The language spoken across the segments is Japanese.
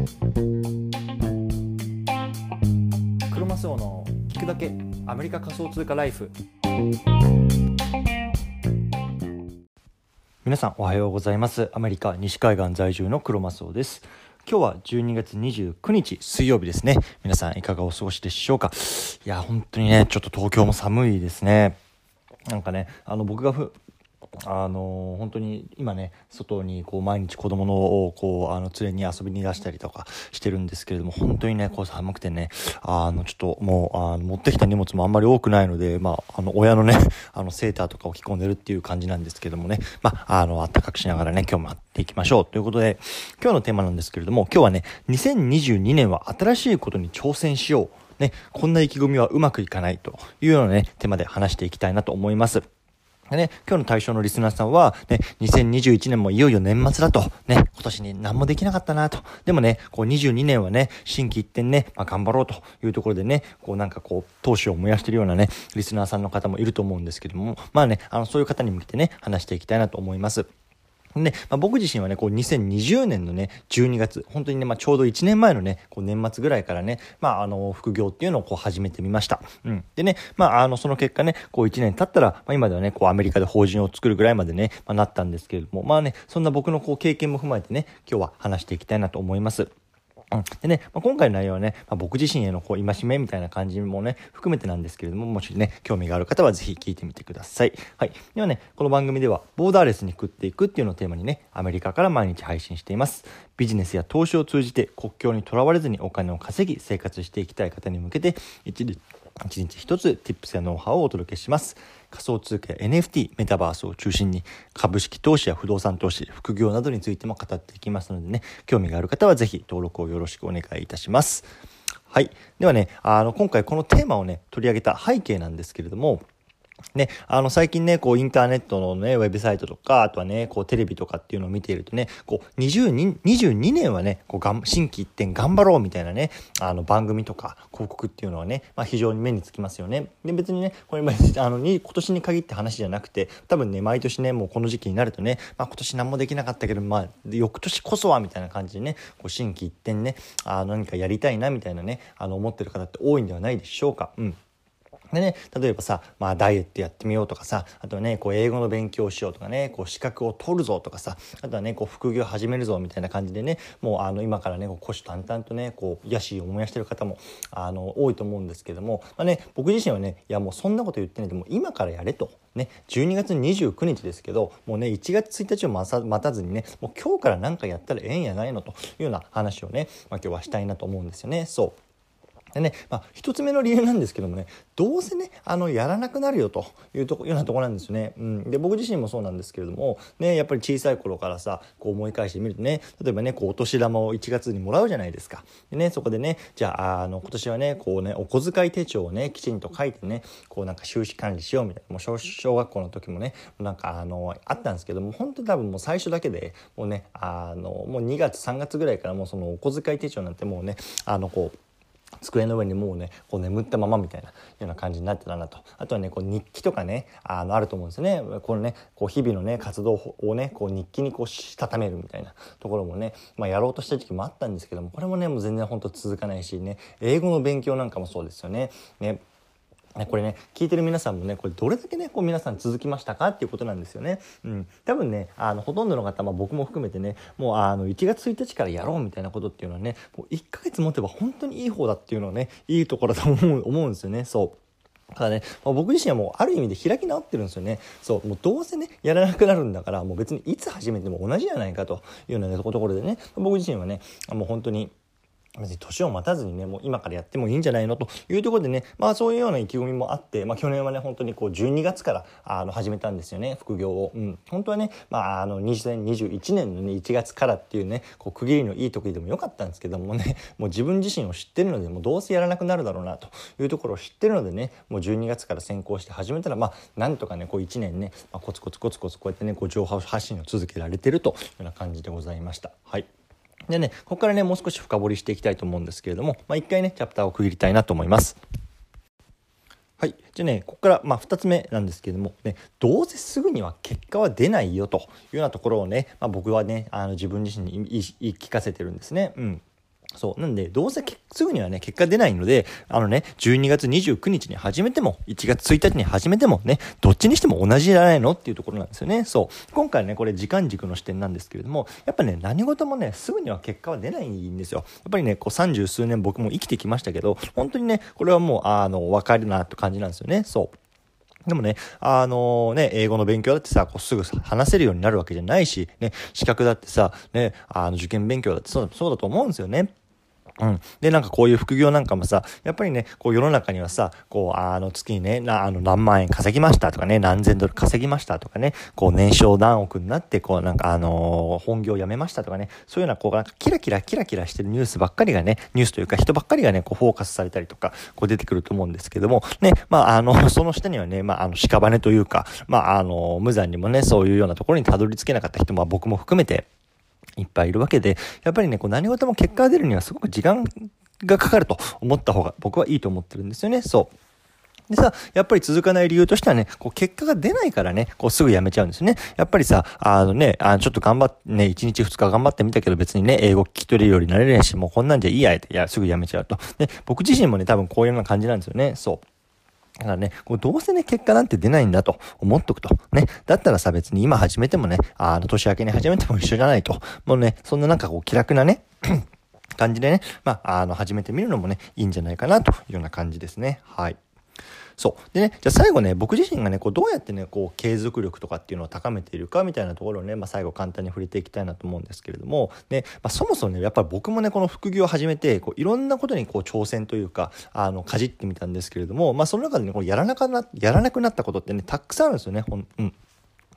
クロマスオの聞くだけアメリカ仮想通貨ライフ。皆さんおはようございます。アメリカ西海岸在住のクロマスオです。今日は12月29日水曜日ですね。皆さんいかがお過ごしでしょうか？いや本当にねちょっと東京も寒いですね。なんかねあの僕がふあの本当に今ね外にこう毎日子供のをこうあの連れに遊びに出したりとかしてるんですけれども本当にねこう寒くてねあのちょっともうあの持ってきた荷物もあんまり多くないのでまああの親のね あのセーターとかを着込んでるっていう感じなんですけどもねまああの暖かくしながらね今日もやっていきましょうということで今日のテーマなんですけれども今日はね2022年は新しいことに挑戦しようね、こんな意気込みはうまくいかないというようなね、テーマで話していきたいなと思います。ね、今日の対象のリスナーさんは、ね、2021年もいよいよ年末だと、ね、今年に何もできなかったなと。でもね、こう22年はね、新規一転ね、まあ、頑張ろうというところでね、こうなんかこう、闘志を燃やしてるようなね、リスナーさんの方もいると思うんですけども、まあね、あの、そういう方に向けてね、話していきたいなと思います。で、まあ、僕自身はね、こう2020年のね、12月、本当にね、まあ、ちょうど1年前のね、こう年末ぐらいからね、まあ、あの、副業っていうのをこう始めてみました。うん。でね、まあ、あの、その結果ね、こう1年経ったら、まあ、今ではね、こうアメリカで法人を作るぐらいまでね、まあ、なったんですけれども、まあね、そんな僕のこう経験も踏まえてね、今日は話していきたいなと思います。でね、まあ、今回の内容はね、まあ、僕自身へのこう戒めみたいな感じもね、含めてなんですけれども、もしね、興味がある方はぜひ聞いてみてください。はい。ではね、この番組では、ボーダーレスに食っていくっていうのをテーマにね、アメリカから毎日配信しています。ビジネスや投資を通じて国境にとらわれずにお金を稼ぎ、生活していきたい方に向けて、一日一日一つ Tips やノウハウをお届けします。仮想通貨や NFT、メタバースを中心に株式投資や不動産投資、副業などについても語っていきますのでね、興味がある方はぜひ登録をよろしくお願いいたします。はい。ではね、あの、今回このテーマをね、取り上げた背景なんですけれども、ね、あの、最近ね、こう、インターネットのね、ウェブサイトとか、あとはね、こう、テレビとかっていうのを見ているとね、こう、22、22年はね、こう、がん、新規一点頑張ろうみたいなね、あの、番組とか、広告っていうのはね、まあ、非常に目につきますよね。で、別にね、これ、あの、に、今年に限って話じゃなくて、多分ね、毎年ね、もうこの時期になるとね、まあ、今年何もできなかったけど、まあ、翌年こそは、みたいな感じでね、こう、新規一点ね、あ何かやりたいな、みたいなね、あの、思ってる方って多いんではないでしょうか。うん。でね、例えばさ、まあダイエットやってみようとかさ、あとはね、こう英語の勉強をしようとかね、こう資格を取るぞとかさ、あとはね、こう副業始めるぞみたいな感じでね、もうあの今からね、こう虎視眈々とね、こう野心を燃やしてる方も、あの、多いと思うんですけども、まあね、僕自身はね、いやもうそんなこと言ってないでも今からやれと。ね、12月29日ですけど、もうね、1月1日を待たずにね、もう今日から何かやったらええんやないのというような話をね、まあ今日はしたいなと思うんですよね。そう。でね、まあ、一つ目の理由なんですけどもね、どうせね、あの、やらなくなるよというとこ、ようなところなんですよね。うん。で、僕自身もそうなんですけれども、ね、やっぱり小さい頃からさ、こう思い返してみるとね、例えばね、こう、お年玉を1月にもらうじゃないですか。でね、そこでね、じゃあ、あの、今年はね、こうね、お小遣い手帳をね、きちんと書いてね、こうなんか収支管理しようみたいな、もう小小学校の時もね、なんかあの、あったんですけども、本当に多分もう最初だけで、もうね、あの、もう2月、3月ぐらいからもうそのお小遣い手帳なんてもうね、あの、こう、机の上にもうねこう眠ったままみたいなような感じになってたなと。あとはねこう日記とかねあのあると思うんですよね。このねこう日々のね活動をねこう日記にこうしたためるみたいなところもね、まあ、やろうとした時期もあったんですけどもこれもねもう全然ほんと続かないしね英語の勉強なんかもそうですよね。ねね、これね聞いてる皆さんもねこれどれだけねこう皆さん続きましたかっていうことなんですよね。うん、多分ねあのほとんどの方、まあ、僕も含めてねもうあの1月1日からやろうみたいなことっていうのはねもう1ヶ月持てば本当にいい方だっていうのはねいいところだと思う 思うんですよね。そうただね、まあ、僕自身はもうある意味で開き直ってるんですよね。そう、もうどうせね、やらなくなるんだから、もう別にいつ始めても同じじゃないかというような、ところでね、僕自身はね、もう本当に、別に年を待たずにね、もう今からやってもいいんじゃないのというところでね、まあそういうような意気込みもあって、まあ去年はね、本当にこう12月からあの始めたんですよね、副業を。うん。本当はね、まああの2021年のね、1月からっていうね、こう区切りのいい時でもよかったんですけどもね、もう自分自身を知ってるので、もうどうせやらなくなるだろうなというところを知ってるのでね、もう12月から先行して始めたら、まあなんとかね、こう1年ね、まあ、コツコツコツコツこうやってね、こう情報発信を続けられてるというような感じでございました。はい。でね、ここからね、もう少し深掘りしていきたいと思うんですけれども、まあ、一回ね、チャプターを区切りたいなと思います。はい。じゃあね、ここから、まあ、2つ目なんですけれども、ね、どうせすぐには結果は出ないよというようなところをね、まあ、僕はね、あの自分自身に言い聞かせてるんですね。うん。そう。なんで、どうせすぐにはね、結果出ないので、あのね、12月29日に始めても、1月1日に始めてもね、どっちにしても同じじゃないのっていうところなんですよね。そう。今回ね、これ時間軸の視点なんですけれども、やっぱね、何事もね、すぐには結果は出ないんですよ。やっぱりね、こう30数年僕も生きてきましたけど、本当にね、これはもう、あの、わかるなって感じなんですよね。そう。でもね、あのね、英語の勉強だってさ、こうすぐ話せるようになるわけじゃないし、ね、資格だってさ、ね、あの受験勉強だってそうそうだと思うんですよね。うん。で、なんかこういう副業なんかもさ、やっぱりね、こう世の中にはさ、こう、あの月にね、な、あの何万円稼ぎましたとかね、何千ドル稼ぎましたとかね、こう年商何億になって、こうなんかあのー、本業辞めましたとかね、そういうようなこうなんかキラキラキラキラしてるニュースばっかりがね、ニュースというか人ばっかりがね、こうフォーカスされたりとか、こう出てくると思うんですけども、ね、まああの、その下にはね、まああの、屍というか、まああの、無残にもね、そういうようなところにたどり着けなかった人も僕も含めて、いっぱいいるわけで、やっぱりね、こう何事も結果が出るにはすごく時間がかかると思った方が僕はいいと思ってるんですよね。そう。でさ、やっぱり続かない理由としてはね、こう結果が出ないからね、こうすぐやめちゃうんですね。やっぱりさ、あのね、あちょっと頑張ってね、1日2日頑張ってみたけど別にね、英語聞き取れるようになれないし、もうこんなんじゃいいや、いや、すぐやめちゃうと。で、僕自身もね、多分こういうような感じなんですよね。そう。だからね、こうどうせね、結果なんて出ないんだと思っとくと。ね。だったらさ、別に今始めてもね、あの、年明けに始めても一緒じゃないと。もうね、そんななんかこう気楽なね、感じでね、まあ、あの、始めてみるのもね、いいんじゃないかなというような感じですね。はい。そう。でね、じゃあ最後ね、僕自身がね、こうどうやってね、こう継続力とかっていうのを高めているかみたいなところをね、まあ最後簡単に触れていきたいなと思うんですけれども、ね、まあそもそもね、やっぱり僕もね、この副業を始めて、こういろんなことにこう挑戦というか、あの、かじってみたんですけれども、まあその中でね、こうやらなかな、やらなくなったことってね、たくさんあるんですよね、ほん、うん。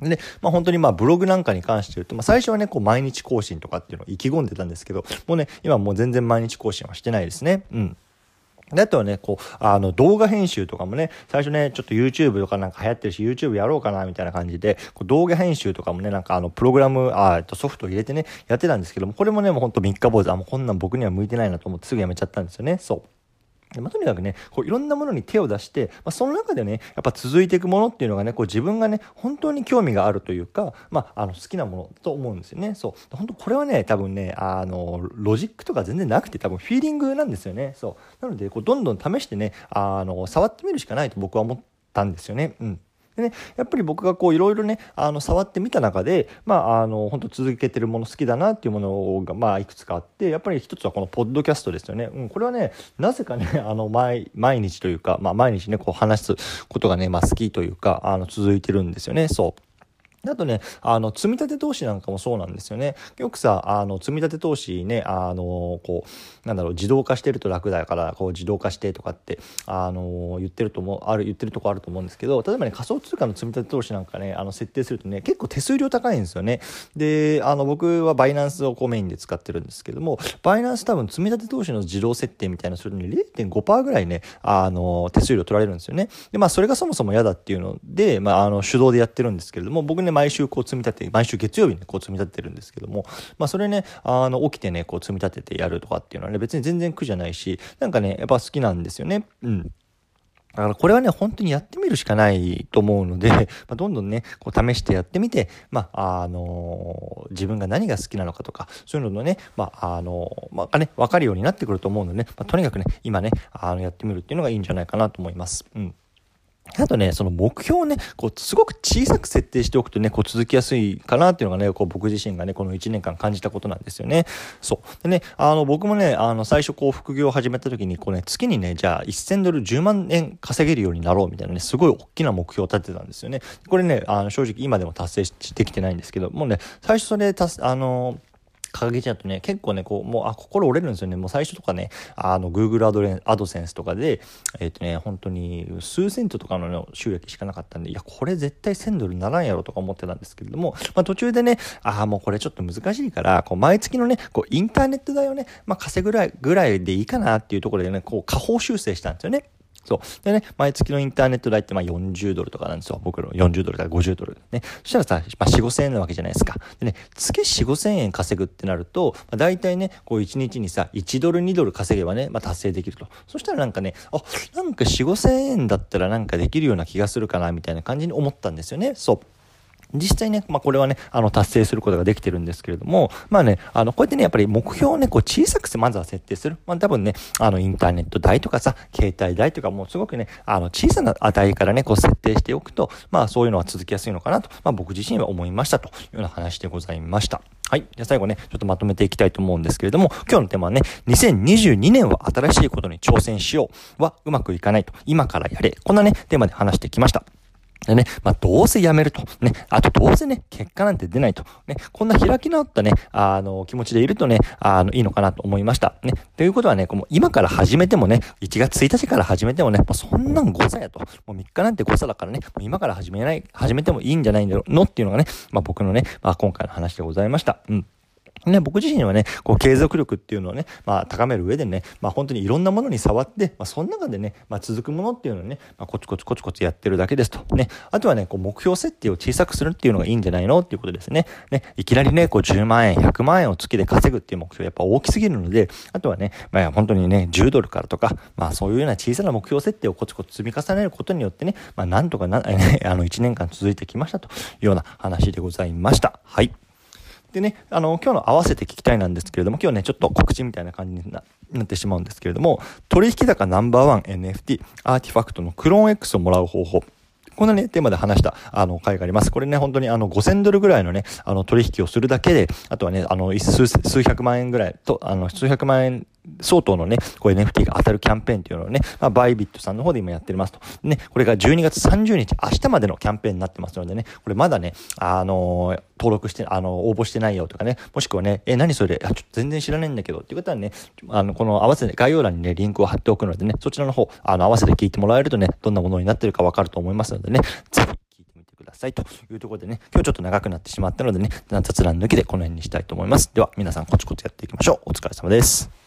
で、まあ本当にまあブログなんかに関して言うと、まあ最初はね、こう毎日更新とかっていうのを意気込んでたんですけど、もうね、今もう全然毎日更新はしてないですね。うん。で、あとはね、こう、あの、動画編集とかもね、最初ね、ちょっと YouTube とかなんか流行ってるし、YouTube やろうかな、みたいな感じで、こう動画編集とかもね、なんかあの、プログラム、あえっと、ソフトを入れてね、やってたんですけども、これもね、もうほんと三日坊主、あ、もうこんなん僕には向いてないなと思ってすぐやめちゃったんですよね。そう。まあ、とにかくね、こういろんなものに手を出して、まあ、その中でね、やっぱ続いていくものっていうのがね、こう自分がね、本当に興味があるというか、まあ、あの好きなものと思うんですよね。そう。本当これはね、多分ね、あの、ロジックとか全然なくて、多分フィーリングなんですよね。そう。なので、こうどんどん試してね、あの、触ってみるしかないと僕は思ったんですよね。うん。でね、やっぱり僕がこういろいろね、あの、触ってみた中で、まあ、あの、本当続けてるもの好きだなっていうものが、まあ、いくつかあって、やっぱり一つはこのポッドキャストですよね。うん、これはね、なぜかね、あの、毎、毎日というか、まあ、毎日ね、こう話すことがね、まあ、好きというか、あの、続いてるんですよね。そう。あとね、あの、積み立て投資なんかもそうなんですよね。よくさ、あの、積み立て投資ね、あの、こう、なんだろう、自動化してると楽だから、こう、自動化してとかって、あの、言ってると思う、ある、言ってるとこあると思うんですけど、例えばね、仮想通貨の積み立て投資なんかね、あの、設定するとね、結構手数料高いんですよね。で、あの、僕はバイナンスをこうメインで使ってるんですけども、バイナンス多分積み立て投資の自動設定みたいなするのに0.5%ぐらいね、あの、手数料取られるんですよね。で、まあ、それがそもそも嫌だっていうので、まあ、あの、手動でやってるんですけれども、僕ね、毎週こう積み立て、毎週月曜日にこう積み立ててるんですけども、まあそれね、あの、起きてね、こう積み立ててやるとかっていうのはね、別に全然苦じゃないし、なんかね、やっぱ好きなんですよね。うん。だからこれはね、本当にやってみるしかないと思うので、まあ、どんどんね、こう試してやってみて、まあ、あのー、自分が何が好きなのかとか、そういうののね、まあ、あのー、まあ、ね、わかるようになってくると思うのでね、まあ、とにかくね、今ね、あの、やってみるっていうのがいいんじゃないかなと思います。うん。あとね、その目標をね、こう、すごく小さく設定しておくとね、こう続きやすいかなっていうのがね、こう僕自身がね、この1年間感じたことなんですよね。そう。でね、あの、僕もね、あの、最初こう副業を始めた時に、こうね、月にね、じゃあ1000ドル10万円稼げるようになろうみたいなね、すごい大きな目標を立てたんですよね。これね、あの、正直今でも達成してきてないんですけど、もうね、最初それ、たすあの、掲げちゃうとね、結構ね、こう、もう、あ、心折れるんですよね。もう最初とかね、あの、Google アドレンアドセンスとかで、えっ、ー、とね、本当に数セントとかの収益しかなかったんで、いや、これ絶対1000ドルならんやろとか思ってたんですけれども、まあ途中でね、ああ、もうこれちょっと難しいから、こう、毎月のね、こう、インターネット代をね、まあ稼ぐぐらい、ぐらいでいいかなっていうところでね、こう、下方修正したんですよね。そう。でね、毎月のインターネット代ってまあ40ドルとかなんですよ。僕の40ドルから50ドル。ね。そしたらさ、まあ4、5千円なわけじゃないですか。でね、月4、5000円稼ぐってなると、まあ、大体ね、こう1日にさ、1ドル、2ドル稼げばね、まあ達成できると。そしたらなんかね、あ、なんか4、5000円だったらなんかできるような気がするかな、みたいな感じに思ったんですよね。そう。実際ね、まあこれはね、あの達成することができてるんですけれども、まあね、あの、こうやってね、やっぱり目標をね、こう小さくしてまずは設定する。まあ多分ね、あの、インターネット代とかさ、携帯代とかもうすごくね、あの、小さな値からね、こう設定しておくと、まあそういうのは続きやすいのかなと、まあ僕自身は思いましたというような話でございました。はい。じゃあ最後ね、ちょっとまとめていきたいと思うんですけれども、今日のテーマはね、2022年は新しいことに挑戦しようはうまくいかないと、今からやれ。こんなね、テーマで話してきました。でね、まあ、どうせやめると。ね、あとどうせね、結果なんて出ないと。ね、こんな開き直ったね、あの、気持ちでいるとね、あの、いいのかなと思いました。ね、ということはね、こう今から始めてもね、1月1日から始めてもね、まあ、そんなん誤差やと。もう3日なんて誤差だからね、もう今から始めない、始めてもいいんじゃないのっていうのがね、まあ、僕のね、まあ、今回の話でございました。うん。ね、僕自身はね、こう継続力っていうのをね、まあ高める上でね、まあ本当にいろんなものに触って、まあその中でね、まあ続くものっていうのをね、まあコツコツコツコツやってるだけですと。ね。あとはね、こう目標設定を小さくするっていうのがいいんじゃないのっていうことですね。ね。いきなりね、こう10万円、100万円を月で稼ぐっていう目標やっぱ大きすぎるので、あとはね、まあ本当にね、10ドルからとか、まあそういうような小さな目標設定をコツコツ積み重ねることによってね、まあなんとかな、あの1年間続いてきましたというような話でございました。はい。でね、あの、今日の合わせて聞きたいなんですけれども、今日ね、ちょっと告知みたいな感じにななってしまうんですけれども、取引高ナンバーワン NFT、アーティファクトのクローン X をもらう方法。こんなね、テーマで話した、あの、回があります。これね、本当にあの、5000ドルぐらいのね、あの、取引をするだけで、あとはね、あの、数、数百万円ぐらいと、あの、数百万円相当のね、こう NFT が当たるキャンペーンっていうのをね、まあ、バイビットさんの方で今やってますと。ね、これが12月30日、明日までのキャンペーンになってますのでね、これまだね、あのー、登録して、あのー、応募してないよとかね、もしくはね、え、何それ、あ、ちょっと全然知らないんだけどっていう方はね、あの、この合わせて概要欄にね、リンクを貼っておくのでね、そちらの方、あの、合わせて聞いてもらえるとね、どんなものになってるかわかると思いますのでね、ぜひ聞いてみてくださいというところでね、今日ちょっと長くなってしまったのでね、雑談抜きでこの辺にしたいと思います。では、皆さんコツコツやっていきましょう。お疲れ様です。